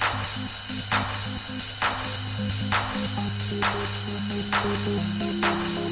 Thank you.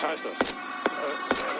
Scheiße. Äh,